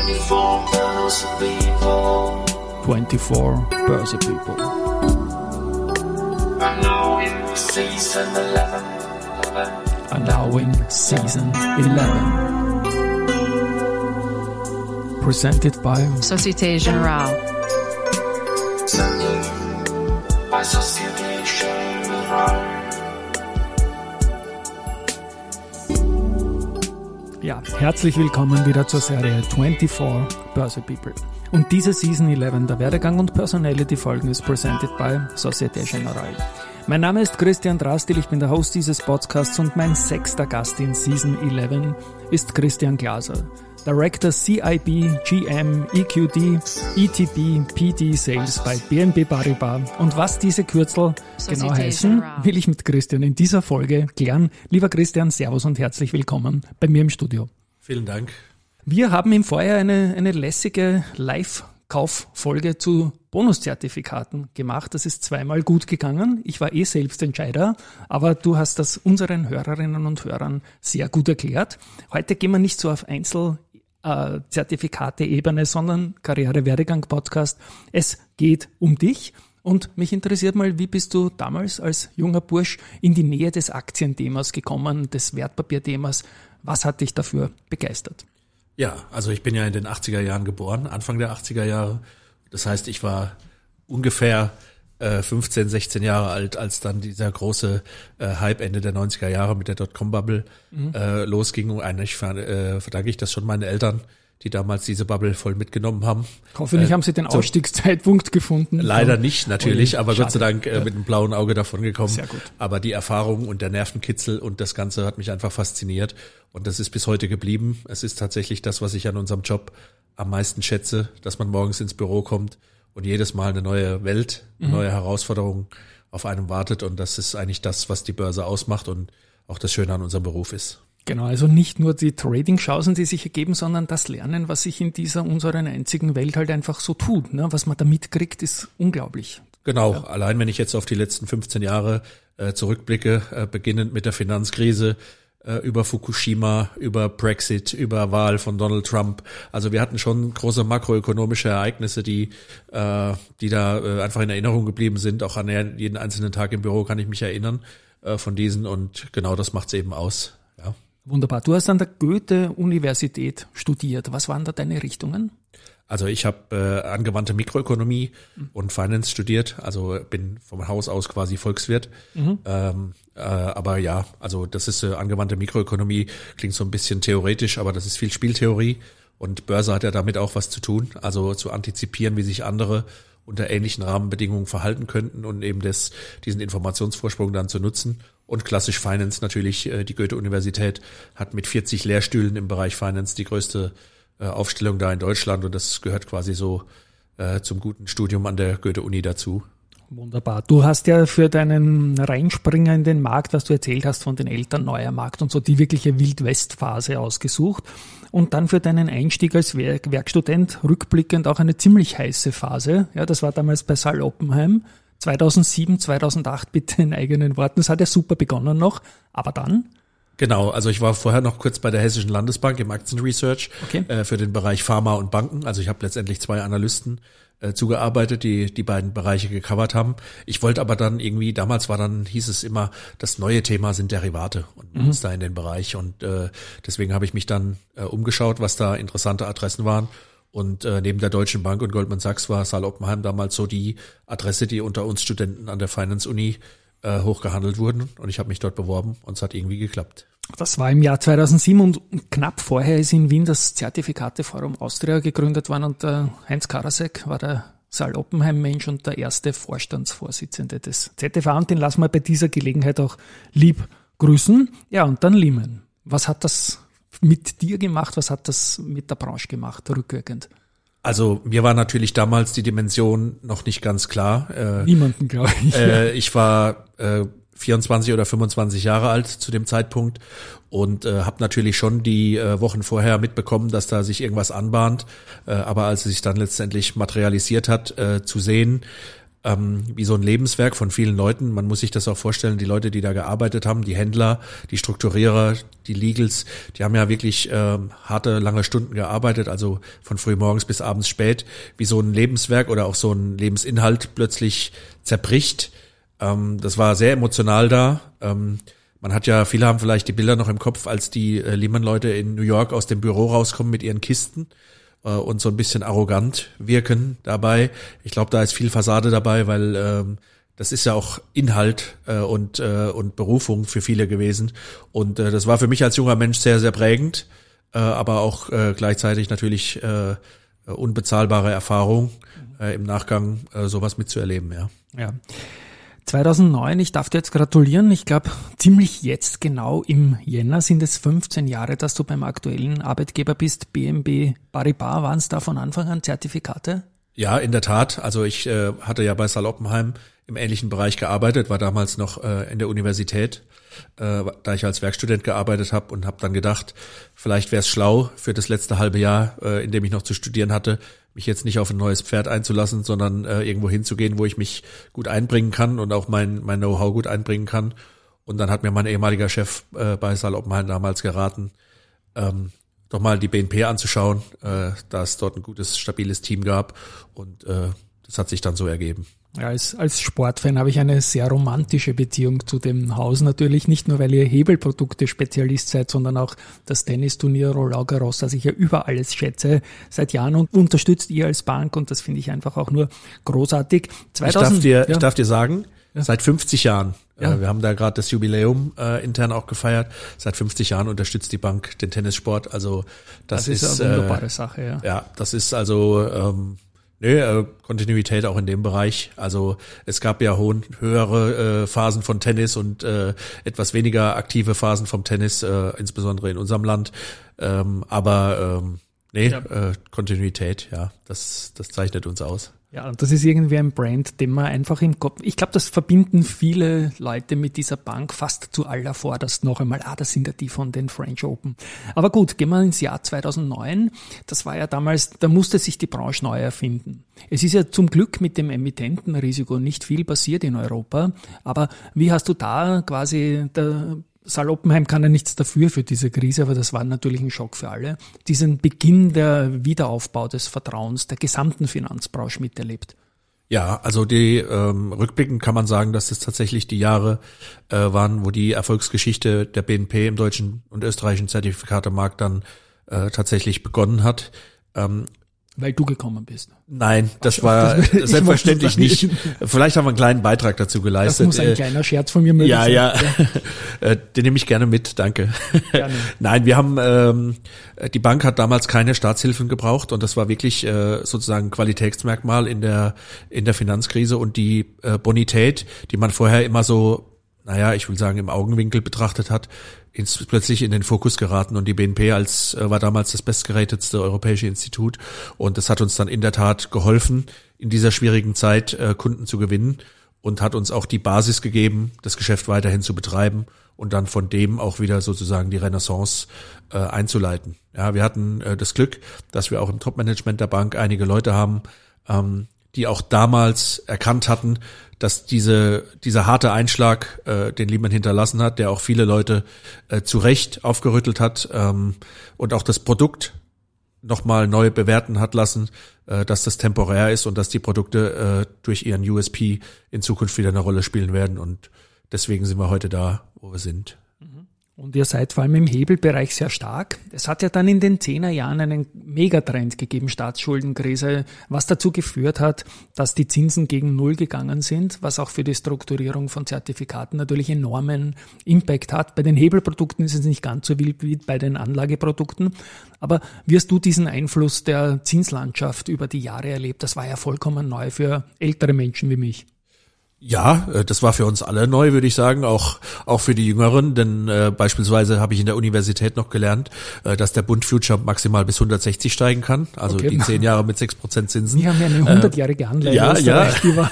24 Börse People. 24 Börse People. And now in season 11. 11. And now in season 11. Presented by Société Générale. Herzlich willkommen wieder zur Serie 24 Börse People. Und diese Season 11 der Werdegang und Personality Folgen ist presented by Societe Generale. Mein Name ist Christian Drastil, ich bin der Host dieses Podcasts und mein sechster Gast in Season 11 ist Christian Glaser. Director CIB, GM, EQD, ETB, PD Sales bei BNP Paribas. Und was diese Kürzel genau heißen, will ich mit Christian in dieser Folge klären. Lieber Christian, Servus und herzlich willkommen bei mir im Studio. Vielen Dank. Wir haben im Vorjahr eine, eine lässige Live-Kauffolge zu Bonuszertifikaten gemacht. Das ist zweimal gut gegangen. Ich war eh selbst Entscheider, aber du hast das unseren Hörerinnen und Hörern sehr gut erklärt. Heute gehen wir nicht so auf Einzel äh, sondern Karriere-Werdegang-Podcast. Es geht um dich. Und mich interessiert mal, wie bist du damals als junger Bursch in die Nähe des Aktienthemas gekommen, des Wertpapierthemas? Was hat dich dafür begeistert? Ja, also ich bin ja in den 80er Jahren geboren, Anfang der 80er Jahre. Das heißt, ich war ungefähr äh, 15, 16 Jahre alt, als dann dieser große äh, Hype Ende der 90er Jahre mit der Dotcom-Bubble äh, losging. Und eigentlich ver äh, verdanke ich das schon meinen Eltern, die damals diese Bubble voll mitgenommen haben. Hoffentlich Äh, haben Sie den so- Ausstiegszeitpunkt gefunden. Leider nicht, natürlich, Ui, aber Gott sei schade. Dank äh, mit einem blauen Auge davon gekommen. Sehr gut. Aber die Erfahrung und der Nervenkitzel und das Ganze hat mich einfach fasziniert. Und das ist bis heute geblieben. Es ist tatsächlich das, was ich an unserem Job am meisten schätze, dass man morgens ins Büro kommt und jedes Mal eine neue Welt, eine Mhm. neue Herausforderung auf einem wartet. Und das ist eigentlich das, was die Börse ausmacht und auch das Schöne an unserem Beruf ist. Genau, also nicht nur die Trading-Chancen, die sich ergeben, sondern das Lernen, was sich in dieser unseren einzigen Welt halt einfach so tut. Ne? Was man da mitkriegt, ist unglaublich. Genau, allein wenn ich jetzt auf die letzten 15 Jahre äh, zurückblicke, äh, beginnend mit der Finanzkrise, äh, über Fukushima, über Brexit, über Wahl von Donald Trump. Also wir hatten schon große makroökonomische Ereignisse, die, äh, die da äh, einfach in Erinnerung geblieben sind. Auch an jeden einzelnen Tag im Büro kann ich mich erinnern äh, von diesen und genau das macht's eben aus. Wunderbar. Du hast an der Goethe-Universität studiert. Was waren da deine Richtungen? Also ich habe äh, angewandte Mikroökonomie und Finance studiert, also bin vom Haus aus quasi Volkswirt. Ähm, äh, aber ja, also das ist äh, angewandte Mikroökonomie, klingt so ein bisschen theoretisch, aber das ist viel Spieltheorie und Börse hat ja damit auch was zu tun, also zu antizipieren, wie sich andere unter ähnlichen Rahmenbedingungen verhalten könnten und eben das, diesen Informationsvorsprung dann zu nutzen. Und klassisch Finance natürlich, äh, die Goethe-Universität hat mit 40 Lehrstühlen im Bereich Finance die größte äh, Aufstellung da in Deutschland und das gehört quasi so äh, zum guten Studium an der Goethe-Uni dazu. Wunderbar. Du hast ja für deinen Reinspringer in den Markt, was du erzählt hast von den Eltern, neuer Markt und so, die wirkliche Wild-West-Phase ausgesucht. Und dann für deinen Einstieg als Werk Werkstudent rückblickend auch eine ziemlich heiße Phase. Ja, das war damals bei Saal Oppenheim. 2007, 2008 bitte in eigenen Worten. Das hat ja super begonnen noch. Aber dann? Genau, also ich war vorher noch kurz bei der Hessischen Landesbank im Aktienresearch Okay. äh, für den Bereich Pharma und Banken. Also ich habe letztendlich zwei Analysten äh, zugearbeitet, die die beiden Bereiche gecovert haben. Ich wollte aber dann irgendwie, damals war dann, hieß es immer, das neue Thema sind Derivate und Mhm. uns da in den Bereich. Und äh, deswegen habe ich mich dann äh, umgeschaut, was da interessante Adressen waren. Und äh, neben der Deutschen Bank und Goldman Sachs war Saal Oppenheim damals so die Adresse, die unter uns Studenten an der Finance Uni äh, hochgehandelt wurden. Und ich habe mich dort beworben und es hat irgendwie geklappt. Das war im Jahr 2007 und knapp vorher ist in Wien das Zertifikateforum Austria gegründet worden und der Heinz Karasek war der Saal Oppenheim-Mensch und der erste Vorstandsvorsitzende des ZFA und den lassen wir bei dieser Gelegenheit auch lieb grüßen. Ja, und dann Lehman. Was hat das mit dir gemacht? Was hat das mit der Branche gemacht, rückwirkend? Also mir war natürlich damals die Dimension noch nicht ganz klar. Äh, Niemanden, glaube ich. äh, ich war äh, 24 oder 25 Jahre alt zu dem Zeitpunkt und äh, habe natürlich schon die äh, Wochen vorher mitbekommen, dass da sich irgendwas anbahnt. Äh, aber als es sich dann letztendlich materialisiert hat, äh, zu sehen, ähm, wie so ein Lebenswerk von vielen Leuten. Man muss sich das auch vorstellen, die Leute, die da gearbeitet haben, die Händler, die Strukturierer, die Legals, die haben ja wirklich ähm, harte, lange Stunden gearbeitet, also von früh morgens bis abends spät, wie so ein Lebenswerk oder auch so ein Lebensinhalt plötzlich zerbricht. Ähm, das war sehr emotional da. Ähm, man hat ja, viele haben vielleicht die Bilder noch im Kopf, als die äh, Lehman-Leute in New York aus dem Büro rauskommen mit ihren Kisten äh, und so ein bisschen arrogant wirken dabei. Ich glaube, da ist viel Fassade dabei, weil ähm, das ist ja auch Inhalt äh, und, äh, und Berufung für viele gewesen. Und äh, das war für mich als junger Mensch sehr, sehr prägend, äh, aber auch äh, gleichzeitig natürlich äh, unbezahlbare Erfahrung, äh, im Nachgang äh, sowas mitzuerleben, ja. Ja. 2009, ich darf dir jetzt gratulieren. Ich glaube, ziemlich jetzt genau im Jänner sind es 15 Jahre, dass du beim aktuellen Arbeitgeber bist. BMB Paribas, waren es da von Anfang an Zertifikate? Ja, in der Tat. Also ich äh, hatte ja bei Saloppenheim im ähnlichen Bereich gearbeitet, war damals noch äh, in der Universität, äh, da ich als Werkstudent gearbeitet habe und habe dann gedacht, vielleicht wäre es schlau für das letzte halbe Jahr, äh, in dem ich noch zu studieren hatte, mich jetzt nicht auf ein neues Pferd einzulassen, sondern äh, irgendwo hinzugehen, wo ich mich gut einbringen kann und auch mein, mein Know-how gut einbringen kann. Und dann hat mir mein ehemaliger Chef äh, bei Saal Oppenheim damals geraten, ähm, doch mal die BNP anzuschauen, äh, da es dort ein gutes, stabiles Team gab. Und äh, das hat sich dann so ergeben. Ja, als, als Sportfan habe ich eine sehr romantische Beziehung zu dem Haus natürlich, nicht nur weil ihr Hebelprodukte-Spezialist seid, sondern auch das Tennisturnier Roland Garros, das ich ja über alles schätze, seit Jahren und unterstützt ihr als Bank und das finde ich einfach auch nur großartig. 2000, ich, darf dir, ja. ich darf dir sagen, ja. seit 50 Jahren, ja. äh, wir haben da gerade das Jubiläum äh, intern auch gefeiert, seit 50 Jahren unterstützt die Bank den Tennissport, also das, das ist, ist eine wunderbare äh, Sache, ja. Ja, das ist also... Ähm, Nö, äh, Kontinuität auch in dem Bereich. Also es gab ja hohen, höhere äh, Phasen von Tennis und äh, etwas weniger aktive Phasen vom Tennis, äh, insbesondere in unserem Land. Ähm, aber ähm, nee, ja. äh, Kontinuität, ja, das, das zeichnet uns aus. Ja, und das ist irgendwie ein Brand, den man einfach im Kopf, ich glaube, das verbinden viele Leute mit dieser Bank fast zu aller Vorderst noch einmal. Ah, das sind ja die von den French Open. Aber gut, gehen wir ins Jahr 2009. Das war ja damals, da musste sich die Branche neu erfinden. Es ist ja zum Glück mit dem Emittentenrisiko nicht viel passiert in Europa. Aber wie hast du da quasi Saloppenheim kann ja nichts dafür für diese Krise, aber das war natürlich ein Schock für alle. Diesen Beginn der Wiederaufbau des Vertrauens der gesamten Finanzbranche miterlebt. Ja, also die ähm, rückblickend kann man sagen, dass es tatsächlich die Jahre äh, waren, wo die Erfolgsgeschichte der BNP im deutschen und österreichischen Zertifikatemarkt dann äh, tatsächlich begonnen hat. Ähm, weil du gekommen bist. Nein, das Ach, war das, selbstverständlich nicht. Vielleicht haben wir einen kleinen Beitrag dazu geleistet. Das muss ein äh, kleiner Scherz von mir möglich ja, sein. Ja, ja. Äh, den nehme ich gerne mit, danke. Gerne. Nein, wir haben, ähm, die Bank hat damals keine Staatshilfen gebraucht und das war wirklich äh, sozusagen Qualitätsmerkmal in der, in der Finanzkrise und die äh, Bonität, die man vorher immer so naja, ich will sagen, im Augenwinkel betrachtet hat, ins, plötzlich in den Fokus geraten und die BNP als äh, war damals das bestgerätetste europäische Institut und das hat uns dann in der Tat geholfen, in dieser schwierigen Zeit äh, Kunden zu gewinnen und hat uns auch die Basis gegeben, das Geschäft weiterhin zu betreiben und dann von dem auch wieder sozusagen die Renaissance äh, einzuleiten. Ja, wir hatten äh, das Glück, dass wir auch im Topmanagement der Bank einige Leute haben, ähm, die auch damals erkannt hatten, dass diese, dieser harte Einschlag, äh, den Lehman hinterlassen hat, der auch viele Leute äh, zu Recht aufgerüttelt hat ähm, und auch das Produkt nochmal neu bewerten hat lassen, äh, dass das temporär ist und dass die Produkte äh, durch ihren USP in Zukunft wieder eine Rolle spielen werden. Und deswegen sind wir heute da, wo wir sind. Und ihr seid vor allem im Hebelbereich sehr stark. Es hat ja dann in den Zehnerjahren einen Megatrend gegeben, Staatsschuldenkrise, was dazu geführt hat, dass die Zinsen gegen Null gegangen sind, was auch für die Strukturierung von Zertifikaten natürlich enormen Impact hat. Bei den Hebelprodukten ist es nicht ganz so wild wie bei den Anlageprodukten. Aber wirst du diesen Einfluss der Zinslandschaft über die Jahre erlebt? Das war ja vollkommen neu für ältere Menschen wie mich. Ja, äh, das war für uns alle neu, würde ich sagen, auch auch für die Jüngeren, denn äh, beispielsweise habe ich in der Universität noch gelernt, äh, dass der Bund Future maximal bis 160 steigen kann, also okay. die zehn Jahre mit sechs Prozent Zinsen. Wir haben ja eine hundertjährige Anleihe. Ja, ja.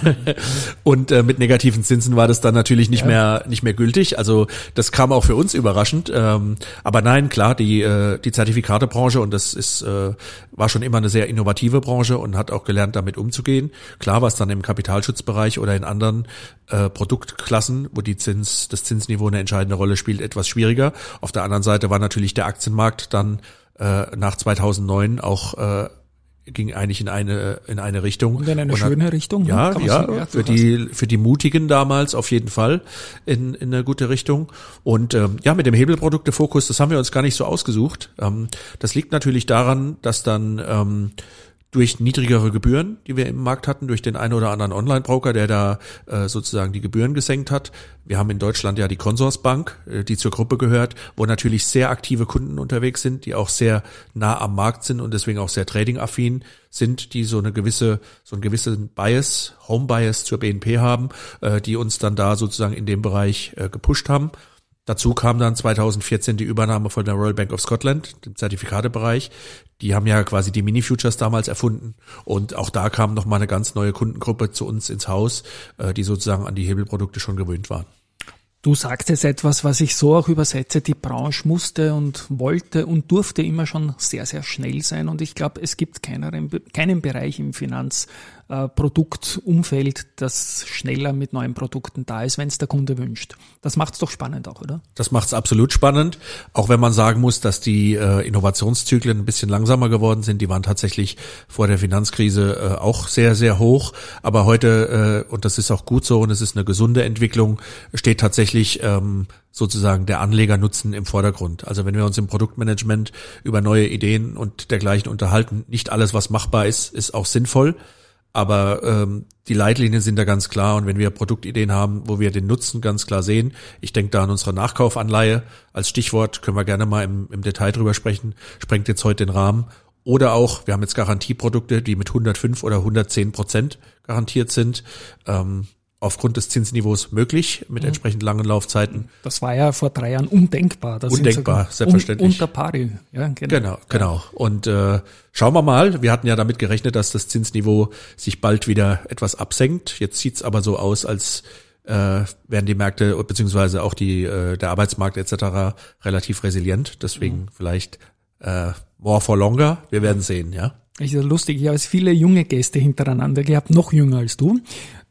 Und äh, mit negativen Zinsen war das dann natürlich nicht ja. mehr nicht mehr gültig. Also das kam auch für uns überraschend. Ähm, aber nein, klar, die äh, die Zertifikatebranche und das ist äh, war schon immer eine sehr innovative Branche und hat auch gelernt, damit umzugehen. Klar, was dann im Kapitalschutzbereich oder in anderen anderen äh, Produktklassen, wo die Zins, das Zinsniveau eine entscheidende Rolle spielt, etwas schwieriger. Auf der anderen Seite war natürlich der Aktienmarkt dann äh, nach 2009 auch äh, ging eigentlich in eine in eine Richtung und in eine und schöne Richtung ne? ja ja für die für die mutigen damals auf jeden Fall in in eine gute Richtung und ähm, ja mit dem Hebelproduktefokus das haben wir uns gar nicht so ausgesucht ähm, das liegt natürlich daran dass dann ähm, durch niedrigere Gebühren, die wir im Markt hatten, durch den einen oder anderen Online-Broker, der da äh, sozusagen die Gebühren gesenkt hat. Wir haben in Deutschland ja die Consorsbank, äh, die zur Gruppe gehört, wo natürlich sehr aktive Kunden unterwegs sind, die auch sehr nah am Markt sind und deswegen auch sehr trading-affin sind, die so eine gewisse, so einen gewissen Bias, Home-Bias zur BNP haben, äh, die uns dann da sozusagen in dem Bereich äh, gepusht haben. Dazu kam dann 2014 die Übernahme von der Royal Bank of Scotland, dem Zertifikatebereich. Die haben ja quasi die Mini-Futures damals erfunden. Und auch da kam nochmal eine ganz neue Kundengruppe zu uns ins Haus, äh, die sozusagen an die Hebelprodukte schon gewöhnt waren. Du sagtest etwas, was ich so auch übersetze. Die Branche musste und wollte und durfte immer schon sehr, sehr schnell sein. Und ich glaube, es gibt keinen, keinen Bereich im Finanz, äh, Produktumfeld, das schneller mit neuen Produkten da ist, wenn es der Kunde wünscht. Das macht es doch spannend auch, oder? Das macht es absolut spannend, auch wenn man sagen muss, dass die äh, Innovationszyklen ein bisschen langsamer geworden sind. Die waren tatsächlich vor der Finanzkrise äh, auch sehr, sehr hoch. Aber heute, äh, und das ist auch gut so und es ist eine gesunde Entwicklung, steht tatsächlich ähm, sozusagen der Anlegernutzen im Vordergrund. Also wenn wir uns im Produktmanagement über neue Ideen und dergleichen unterhalten, nicht alles, was machbar ist, ist auch sinnvoll. Aber ähm, die Leitlinien sind da ganz klar und wenn wir Produktideen haben, wo wir den Nutzen ganz klar sehen, ich denke da an unsere Nachkaufanleihe als Stichwort, können wir gerne mal im, im Detail drüber sprechen, sprengt jetzt heute den Rahmen. Oder auch, wir haben jetzt Garantieprodukte, die mit 105 oder 110 Prozent garantiert sind. Ähm, aufgrund des Zinsniveaus möglich mit mhm. entsprechend langen Laufzeiten. Das war ja vor drei Jahren undenkbar. Das undenkbar, selbstverständlich. unter pari. Ja, genau. Genau, genau. Und äh, schauen wir mal. Wir hatten ja damit gerechnet, dass das Zinsniveau sich bald wieder etwas absenkt. Jetzt sieht's aber so aus, als äh, werden die Märkte beziehungsweise auch die äh, der Arbeitsmarkt etc. relativ resilient. Deswegen mhm. vielleicht äh, more for longer. Wir werden sehen, ja. Ich ist lustig, ich habe viele junge Gäste hintereinander gehabt, noch jünger als du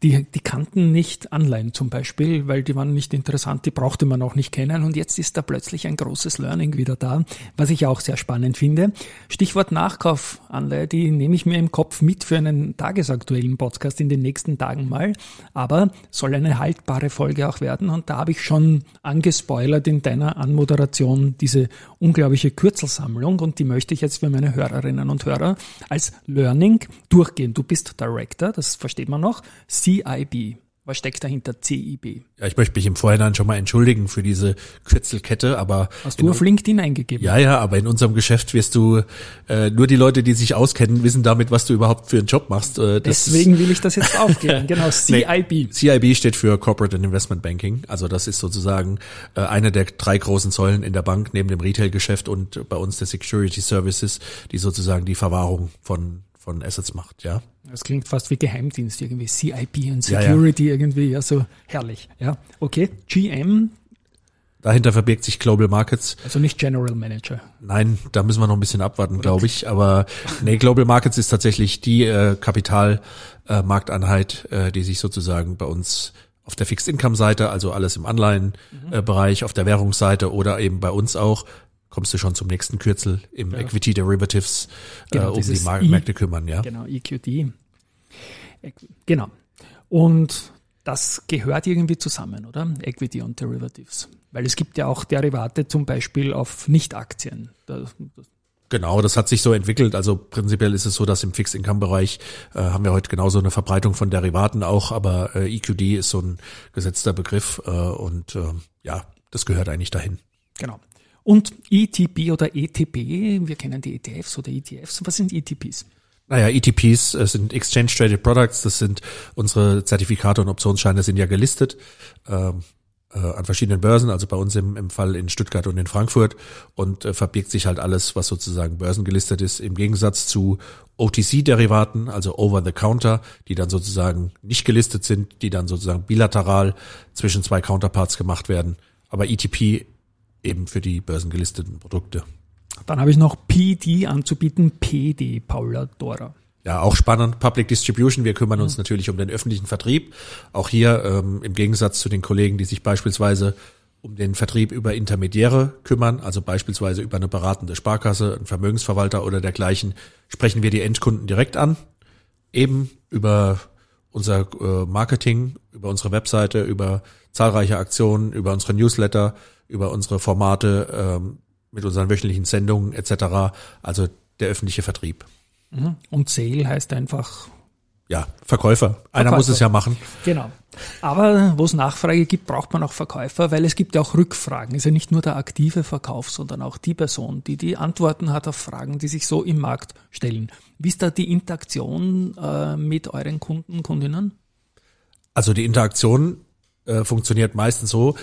die, die kannten nicht Anleihen zum Beispiel, weil die waren nicht interessant, die brauchte man auch nicht kennen. Und jetzt ist da plötzlich ein großes Learning wieder da, was ich auch sehr spannend finde. Stichwort Nachkaufanleihe, die nehme ich mir im Kopf mit für einen tagesaktuellen Podcast in den nächsten Tagen mal. Aber soll eine haltbare Folge auch werden. Und da habe ich schon angespoilert in deiner Anmoderation diese unglaubliche Kürzelsammlung. Und die möchte ich jetzt für meine Hörerinnen und Hörer als Learning durchgehen. Du bist Director, das versteht man noch. CIB. Was steckt dahinter CIB? Ja, ich möchte mich im Vorhinein schon mal entschuldigen für diese Kürzelkette, aber hast du auf LinkedIn eingegeben? Ja, ja, aber in unserem Geschäft wirst du äh, nur die Leute, die sich auskennen, wissen damit, was du überhaupt für einen Job machst. Äh, Deswegen will ich das jetzt aufklären. genau, CIB. Nee, CIB steht für Corporate and Investment Banking. Also das ist sozusagen äh, eine der drei großen Säulen in der Bank neben dem Retail-Geschäft und bei uns der Security Services, die sozusagen die Verwahrung von von Assets macht, ja. Das klingt fast wie Geheimdienst irgendwie, CIP und Security ja, ja. irgendwie, ja, so herrlich, ja. Okay, GM. Dahinter verbirgt sich Global Markets. Also nicht General Manager. Nein, da müssen wir noch ein bisschen abwarten, glaube ich. Aber nee, Global Markets ist tatsächlich die äh, Kapitalmarkteinheit, äh, äh, die sich sozusagen bei uns auf der Fixed Income Seite, also alles im Anleihenbereich, mhm. äh, auf der Währungsseite oder eben bei uns auch kommst du schon zum nächsten Kürzel im ja. Equity Derivatives genau, äh, um die Mar Märkte kümmern, ja. Genau, EQD. Genau. Und das gehört irgendwie zusammen, oder? Equity und Derivatives. Weil es gibt ja auch Derivate zum Beispiel auf Nicht-Aktien. Genau, das hat sich so entwickelt. Also prinzipiell ist es so, dass im Fixed-Income-Bereich äh, haben wir heute genauso eine Verbreitung von Derivaten auch, aber äh, EQD ist so ein gesetzter Begriff äh, und äh, ja, das gehört eigentlich dahin. Genau. Und ETP oder ETP, wir kennen die ETFs oder ETFs. Was sind ETPs? Naja, ETPs äh, sind Exchange Traded Products, das sind unsere Zertifikate und Optionsscheine sind ja gelistet ähm, äh, an verschiedenen Börsen, also bei uns im, im Fall in Stuttgart und in Frankfurt und äh, verbirgt sich halt alles, was sozusagen börsengelistet ist, im Gegensatz zu OTC-Derivaten, also Over-the-Counter, die dann sozusagen nicht gelistet sind, die dann sozusagen bilateral zwischen zwei Counterparts gemacht werden, aber ETP eben für die börsengelisteten Produkte. Dann habe ich noch PD anzubieten, PD, Paula Dora. Ja, auch spannend. Public Distribution. Wir kümmern uns mhm. natürlich um den öffentlichen Vertrieb. Auch hier ähm, im Gegensatz zu den Kollegen, die sich beispielsweise um den Vertrieb über Intermediäre kümmern, also beispielsweise über eine beratende Sparkasse, einen Vermögensverwalter oder dergleichen, sprechen wir die Endkunden direkt an, eben über unser äh, Marketing, über unsere Webseite, über zahlreiche Aktionen, über unsere Newsletter, über unsere Formate, ähm, mit unseren wöchentlichen Sendungen etc. Also der öffentliche Vertrieb. Mhm. Und Sale heißt einfach ja, Verkäufer. Einer Verkäufer. muss es ja machen. Genau. Aber wo es Nachfrage gibt, braucht man auch Verkäufer, weil es gibt ja auch Rückfragen. Es ist ja nicht nur der aktive Verkauf, sondern auch die Person, die die Antworten hat auf Fragen, die sich so im Markt stellen. Wie ist da die Interaktion äh, mit euren Kunden, Kundinnen? Also die Interaktion äh, funktioniert meistens so,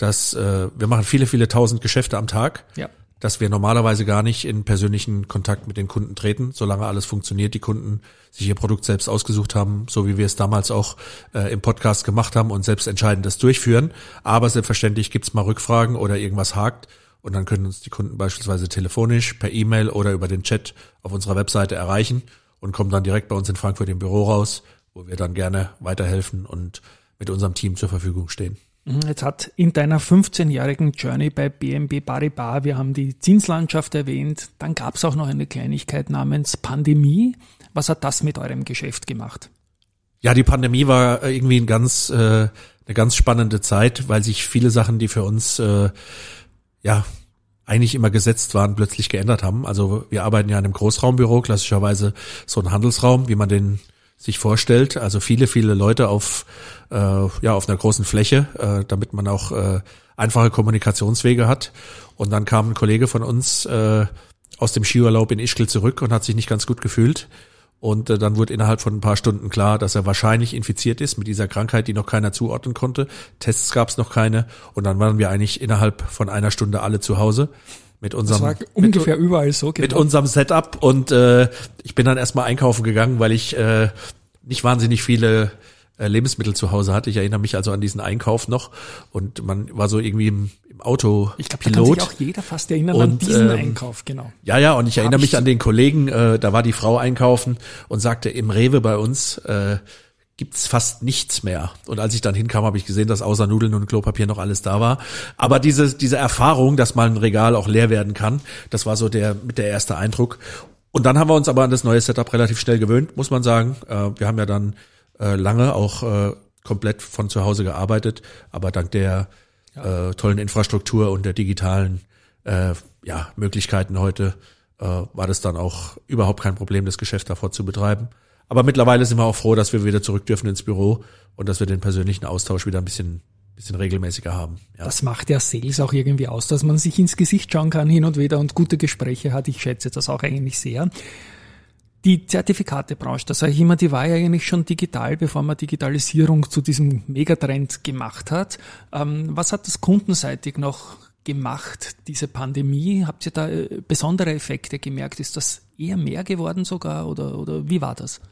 dass äh, wir machen viele, viele tausend Geschäfte am Tag. Ja. Dass wir normalerweise gar nicht in persönlichen Kontakt mit den Kunden treten, solange alles funktioniert, die Kunden sich ihr Produkt selbst ausgesucht haben, so wie wir es damals auch äh, im Podcast gemacht haben und selbst entscheidend das durchführen. Aber selbstverständlich gibt's mal Rückfragen oder irgendwas hakt und dann können uns die Kunden beispielsweise telefonisch, per E-Mail oder über den Chat auf unserer Webseite erreichen und kommen dann direkt bei uns in Frankfurt im Büro raus, wo wir dann gerne weiterhelfen und mit unserem Team zur Verfügung stehen. Mhm, jetzt hat in deiner 15-jährigen Journey bei BNB Paribas, wir haben die Zinslandschaft erwähnt, dann gab es auch noch eine Kleinigkeit namens Pandemie. Was hat das mit eurem Geschäft gemacht? Ja, die Pandemie war irgendwie ein ganz, äh, eine ganz spannende Zeit, weil sich viele Sachen, die für uns äh, ja eigentlich immer gesetzt waren, plötzlich geändert haben. Also wir arbeiten ja in einem Großraumbüro, klassischerweise so ein Handelsraum, wie man den sich vorstellt. Also viele, viele Leute auf, äh, ja, auf einer großen Fläche, äh, damit man auch äh, einfache Kommunikationswege hat. Und dann kam ein Kollege von uns äh, aus dem Skiurlaub in Ischgl zurück und hat sich nicht ganz gut gefühlt. Und äh, dann wurde innerhalb von ein paar Stunden klar, dass er wahrscheinlich infiziert ist mit dieser Krankheit, die noch keiner zuordnen konnte. Tests gab es noch keine. Und dann waren wir eigentlich innerhalb von einer Stunde alle zu Hause mit unserem ungefähr mit, überall so genau. mit unserem Setup und äh, ich bin dann erstmal einkaufen gegangen, weil ich äh, nicht wahnsinnig viele äh, Lebensmittel zu Hause hatte. Ich erinnere mich also an diesen Einkauf noch und man war so irgendwie im, im Auto Ich glaube, da kann sich auch jeder fast erinnern und, an diesen ähm, Einkauf, genau. Ja, ja, und ich erinnere mich an den Kollegen, äh, da war die Frau einkaufen und sagte, im Rewe bei uns äh, gibt's fast nichts mehr. Und als ich dann hinkam, habe ich gesehen, dass außer Nudeln und Klopapier noch alles da war. Aber diese, diese Erfahrung, dass mal ein Regal auch leer werden kann, das war so der, mit der erste Eindruck. Und dann haben wir uns aber an das neue Setup relativ schnell gewöhnt, muss man sagen. Äh, wir haben ja dann äh, lange auch äh, komplett von zu Hause gearbeitet, aber dank der tollen Infrastruktur und der digitalen ja, Möglichkeiten heute war das dann auch überhaupt kein Problem, das Geschäft davor zu betreiben. Aber mittlerweile sind wir auch froh, dass wir wieder zurück dürfen ins Büro und dass wir den persönlichen Austausch wieder ein bisschen bisschen regelmäßiger haben. Ja. Das macht ja Sales auch irgendwie aus, dass man sich ins Gesicht schauen kann hin und wieder und gute Gespräche hat. Ich schätze das auch eigentlich sehr. Die Zertifikatebranche, das sage ich immer, die war ja eigentlich schon digital, bevor man Digitalisierung zu diesem Megatrend gemacht hat. Ähm, was hat das kundenseitig noch gemacht, diese Pandemie? Habt ihr da äh, besondere Effekte gemerkt? Ist das eher mehr geworden sogar oder, oder wie war das?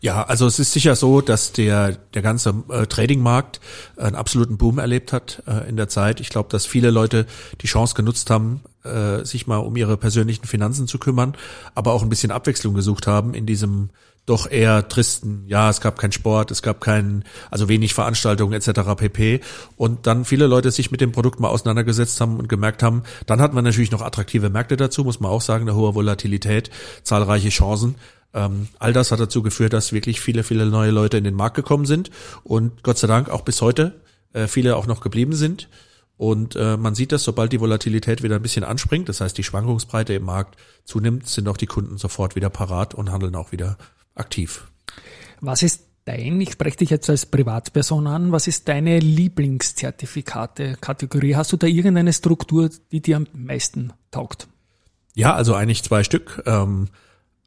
Ja, also es ist sicher so, dass der der ganze äh, Trading-Markt einen absoluten Boom erlebt hat äh, in der Zeit. Ich glaube, dass viele Leute die Chance genutzt haben, äh, sich mal um ihre persönlichen Finanzen zu kümmern, aber auch ein bisschen Abwechslung gesucht haben in diesem doch eher tristen, ja, es gab keinen Sport, es gab keinen, also wenig Veranstaltungen etc. pp. Und dann viele Leute sich mit dem Produkt mal auseinandergesetzt haben und gemerkt haben, dann hat man natürlich noch attraktive Märkte dazu, muss man auch sagen, eine hohe Volatilität, zahlreiche Chancen. Ähm, all das hat dazu geführt, dass wirklich viele, viele neue Leute in den Markt gekommen sind und Gott sei Dank auch bis heute äh, viele auch noch geblieben sind. Und äh, man sieht das, sobald die Volatilität wieder ein bisschen anspringt, das heißt die Schwankungsbreite im Markt zunimmt, sind auch die Kunden sofort wieder parat und handeln auch wieder aktiv. Was ist dein, ich spreche dich jetzt als Privatperson an, was ist deine Lieblingszertifikate-Kategorie? Hast du da irgendeine Struktur, die dir am meisten taugt? Ja, also eigentlich zwei Stück. Ähm,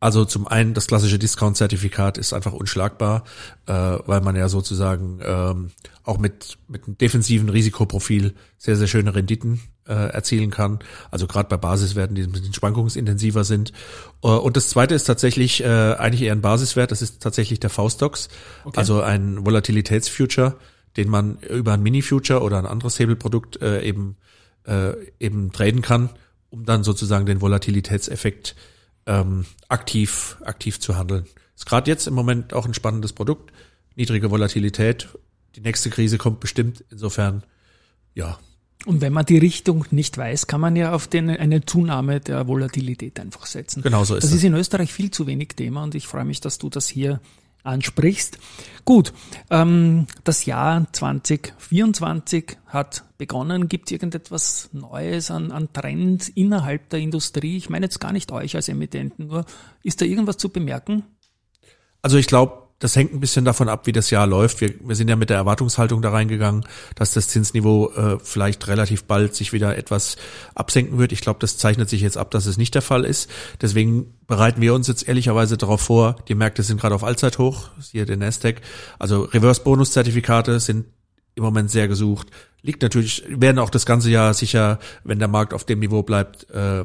Also zum einen das klassische Discount-Zertifikat ist einfach unschlagbar, äh, weil man ja sozusagen ähm, auch mit mit einem defensiven Risikoprofil sehr sehr schöne Renditen äh, erzielen kann. Also gerade bei Basiswerten, die ein bisschen schwankungsintensiver sind. Äh, und das zweite ist tatsächlich äh, eigentlich eher ein Basiswert. Das ist tatsächlich der V-Stocks, okay. also ein Volatilitätsfuture, den man über ein Mini-Future oder ein anderes Hebelprodukt äh, eben äh, eben traden kann, um dann sozusagen den Volatilitätseffekt ähm, aktiv, aktiv zu handeln. Ist gerade jetzt im Moment auch ein spannendes Produkt. Niedrige Volatilität. Die nächste Krise kommt bestimmt. Insofern, ja. Und wenn man die Richtung nicht weiß, kann man ja auf den, eine Zunahme der Volatilität einfach setzen. Genau so ist das. Das ist in Österreich viel zu wenig Thema und ich freue mich, dass du das hier ansprichst. Gut, ähm, das Jahr 2024 hat begonnen. Gibt es irgendetwas Neues an, an Trends innerhalb der Industrie? Ich meine jetzt gar nicht euch als Emittenten, nur ist da irgendwas zu bemerken? Also ich glaube, das hängt ein bisschen davon ab, wie das Jahr läuft. Wir, wir sind ja mit der Erwartungshaltung da reingegangen, dass das Zinsniveau äh, vielleicht relativ bald sich wieder etwas absenken wird. Ich glaube, das zeichnet sich jetzt ab, dass es nicht der Fall ist. Deswegen bereiten wir uns jetzt ehrlicherweise darauf vor. Die Märkte sind gerade auf Allzeithoch, hier der Nasdaq. Also Reverse-Bonus-Zertifikate sind im Moment sehr gesucht. Liegt natürlich, werden auch das ganze Jahr sicher, wenn der Markt auf dem Niveau bleibt, äh,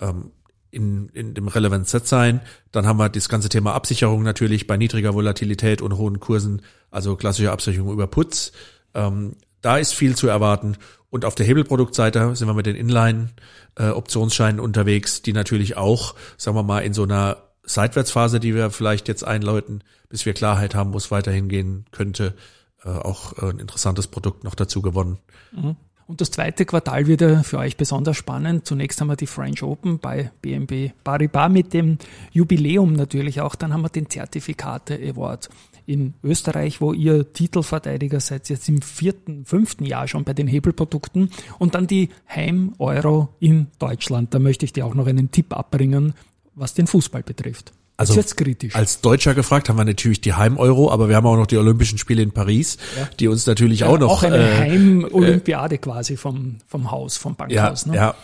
ähm, in, in dem Relevant Set sein. Dann haben wir das ganze Thema Absicherung natürlich bei niedriger Volatilität und hohen Kursen, also klassische Absicherung über Putz. Ähm, da ist viel zu erwarten. Und auf der Hebelproduktseite sind wir mit den Inline-Optionsscheinen äh, unterwegs, die natürlich auch, sagen wir mal, in so einer Seitwärtsphase, die wir vielleicht jetzt einläuten, bis wir Klarheit haben, wo es weiterhin gehen könnte, äh, auch äh, ein interessantes Produkt noch dazu gewonnen. Mhm. Und das zweite Quartal wird für euch besonders spannend. Zunächst haben wir die French Open bei BNB Paribas mit dem Jubiläum natürlich auch. Dann haben wir den Zertifikate Award in Österreich, wo ihr Titelverteidiger seid, jetzt im vierten, fünften Jahr schon bei den Hebelprodukten. Und dann die Heim-Euro in Deutschland. Da möchte ich dir auch noch einen Tipp abbringen, was den Fußball betrifft. Also als Deutscher gefragt haben wir natürlich die Heim-Euro, aber wir haben auch noch die Olympischen Spiele in Paris, ja. die uns natürlich ja, auch noch. Auch eine äh, Heim-Olympiade äh, quasi vom, vom Haus, vom Bankhaus. Ja, ne? ja.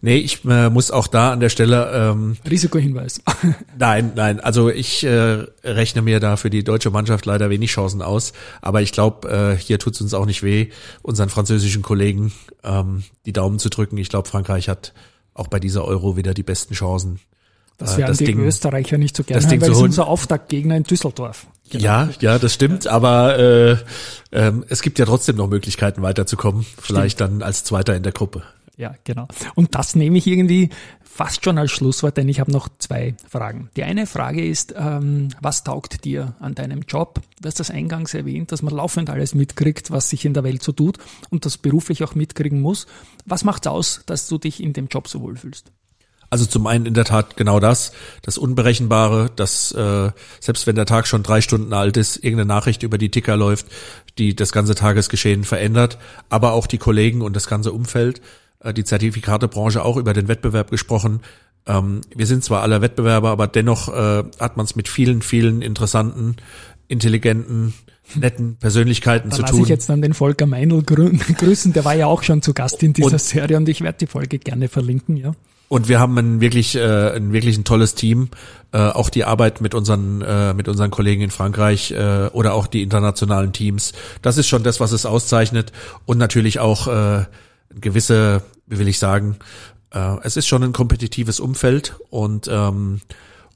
Nee, ich äh, muss auch da an der Stelle. Ähm, Risikohinweis. nein, nein. Also ich äh, rechne mir da für die deutsche Mannschaft leider wenig Chancen aus. Aber ich glaube, äh, hier tut's uns auch nicht weh, unseren französischen Kollegen ähm, die Daumen zu drücken. Ich glaube, Frankreich hat auch bei dieser Euro wieder die besten Chancen. Das äh, werden das die Ding, Österreicher nicht so gerne, haben, weil es unser Auftaktgegner in Düsseldorf. Genau. Ja, ja, das stimmt, aber äh, ähm, es gibt ja trotzdem noch Möglichkeiten weiterzukommen, vielleicht stimmt. dann als Zweiter in der Gruppe. Ja, genau. Und das nehme ich irgendwie fast schon als Schlusswort, denn ich habe noch zwei Fragen. Die eine Frage ist, ähm, was taugt dir an deinem Job? Du hast das eingangs erwähnt, dass man laufend alles mitkriegt, was sich in der Welt so tut und das beruflich auch mitkriegen muss. Was macht's aus, dass du dich in dem Job so wohlfühlst? Also zum einen in der Tat genau das, das Unberechenbare, dass äh, selbst wenn der Tag schon drei Stunden alt ist, irgendeine Nachricht über die Ticker läuft, die das ganze Tagesgeschehen verändert, aber auch die Kollegen und das ganze Umfeld, äh, die Zertifikatebranche auch über den Wettbewerb gesprochen. Ähm, wir sind zwar alle Wettbewerber, aber dennoch äh, hat man es mit vielen, vielen interessanten, intelligenten, netten Persönlichkeiten da zu tun. ich jetzt dann den Volker Meinl grüßen, der war ja auch schon zu Gast in dieser und, Serie und ich werde die Folge gerne verlinken, ja. Und wir haben ein wirklich, äh, ein wirklich ein tolles Team. Äh, auch die Arbeit mit unseren, äh, mit unseren Kollegen in Frankreich äh, oder auch die internationalen Teams. Das ist schon das, was es auszeichnet. Und natürlich auch äh, gewisse, wie will ich sagen, äh, es ist schon ein kompetitives Umfeld und ähm,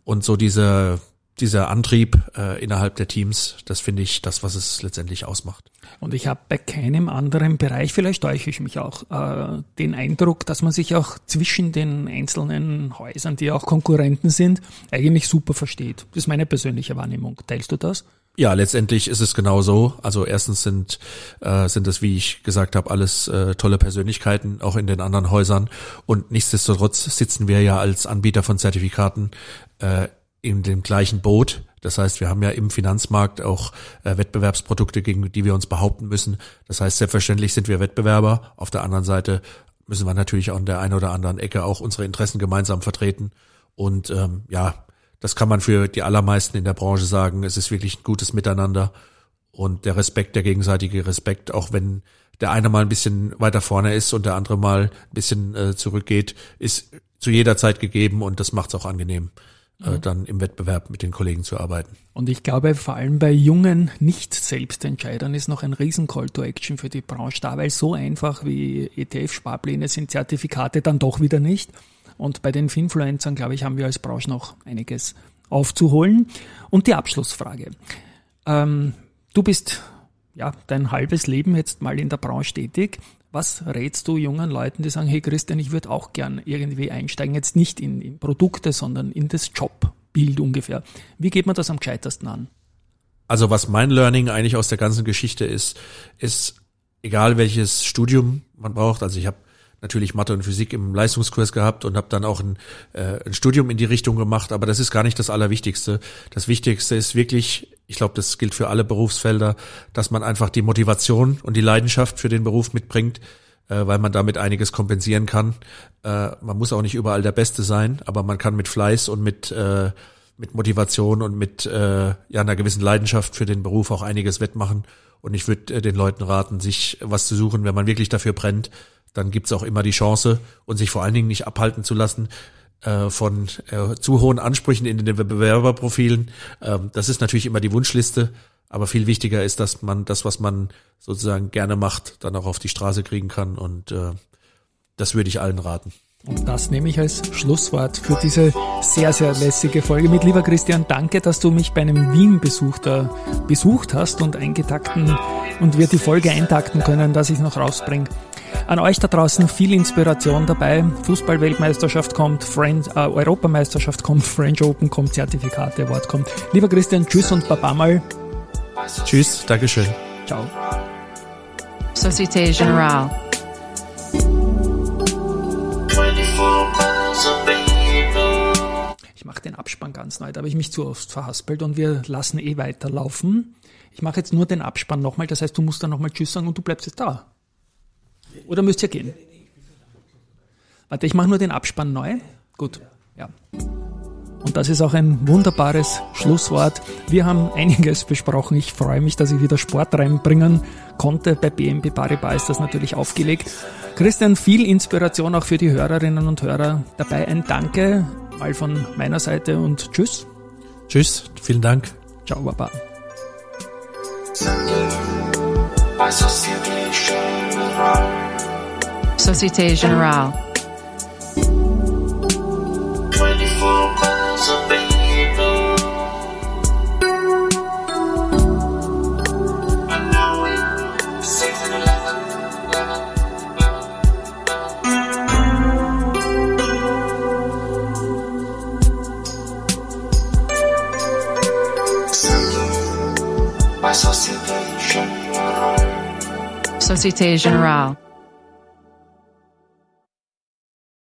und so diese dieser Antrieb äh, innerhalb der Teams, das finde ich das, was es letztendlich ausmacht. Und ich habe bei keinem anderen Bereich, vielleicht täusche ich mich auch, äh, den Eindruck, dass man sich auch zwischen den einzelnen Häusern, die auch Konkurrenten sind, eigentlich super versteht. Das ist meine persönliche Wahrnehmung. Teilst du das? Ja, letztendlich ist es genau so. Also erstens sind äh, sind es, wie ich gesagt habe, alles äh, tolle Persönlichkeiten, auch in den anderen Häusern. Und nichtsdestotrotz sitzen wir ja als Anbieter von Zertifikaten äh, in dem gleichen Boot. Das heißt, wir haben ja im Finanzmarkt auch äh, Wettbewerbsprodukte, gegen die wir uns behaupten müssen. Das heißt, selbstverständlich sind wir Wettbewerber. Auf der anderen Seite müssen wir natürlich auch in der einen oder anderen Ecke auch unsere Interessen gemeinsam vertreten. Und ähm, ja, das kann man für die allermeisten in der Branche sagen. Es ist wirklich ein gutes Miteinander und der Respekt, der gegenseitige Respekt, auch wenn der eine mal ein bisschen weiter vorne ist und der andere mal ein bisschen äh, zurückgeht, ist zu jeder Zeit gegeben und das macht es auch angenehm äh, dann im Wettbewerb mit den Kollegen zu arbeiten. Und ich glaube, vor allem bei jungen Nicht-Selbstentscheidern ist noch ein riesen Call to Action für die Branche da, weil so einfach wie ETF-Sparpläne sind Zertifikate dann doch wieder nicht. Und bei den Finfluencern, glaube ich, haben wir als Branche noch einiges aufzuholen. Und die Abschlussfrage. Ähm, du bist ja dein halbes Leben jetzt mal in der Branche tätig. Was rätst du jungen Leuten, die sagen, hey Christian, ich würde auch gern irgendwie einsteigen, jetzt nicht in, in Produkte, sondern in das Jobbild ungefähr. Wie geht man das am gescheitersten an? Also was mein Learning eigentlich aus der ganzen Geschichte ist, ist, egal welches Studium man braucht, also ich habe natürlich Mathe und Physik im Leistungskurs gehabt und habe dann auch ein, äh, ein Studium in die Richtung gemacht, aber das ist gar nicht das Allerwichtigste. Das Wichtigste ist wirklich, ich glaube, das gilt für alle Berufsfelder, dass man einfach die Motivation und die Leidenschaft für den Beruf mitbringt, äh, weil man damit einiges kompensieren kann. Äh, man muss auch nicht überall der Beste sein, aber man kann mit Fleiß und mit äh, mit Motivation und mit äh, ja einer gewissen Leidenschaft für den Beruf auch einiges wettmachen. Und ich würde äh, den Leuten raten, sich was zu suchen, wenn man wirklich dafür brennt, dann gibt's auch immer die Chance und sich vor allen Dingen nicht abhalten zu lassen äh, von äh, zu hohen Ansprüchen in den Bewerberprofilen. Ähm, das ist natürlich immer die Wunschliste, aber viel wichtiger ist, dass man das, was man sozusagen gerne macht, dann auch auf die Straße kriegen kann und äh, das würde ich allen raten. Und das nehme ich als Schlusswort für diese sehr, sehr lässige Folge mit. Lieber Christian, danke, dass du mich bei einem Wien-Besuch da besucht hast und eingetakten und wir die Folge eintakten können, dass ich noch rausbringe. An euch da draußen viel Inspiration dabei. Fußball-Weltmeisterschaft kommt, Friend, äh, Europameisterschaft kommt, French Open kommt, Zertifikate, Award kommt. Lieber Christian, tschüss und baba mal. Tschüss, Dankeschön. Ciao. Société Générale. Ich mache den Abspann ganz neu, da habe ich mich zu oft verhaspelt und wir lassen eh weiterlaufen. Ich mache jetzt nur den Abspann nochmal, das heißt, du musst dann nochmal Tschüss sagen und du bleibst jetzt da. Oder müsst ihr gehen? Warte, ich mache nur den Abspann neu. Gut, ja. Und das ist auch ein wunderbares Schlusswort. Wir haben einiges besprochen. Ich freue mich, dass ich wieder Sport reinbringen konnte. Bei BNP Paribas ist das natürlich aufgelegt. Christian, viel Inspiration auch für die Hörerinnen und Hörer dabei. Ein Danke mal von meiner Seite und tschüss. Tschüss, vielen Dank. Ciao, Baba. My société générale. Société Générale.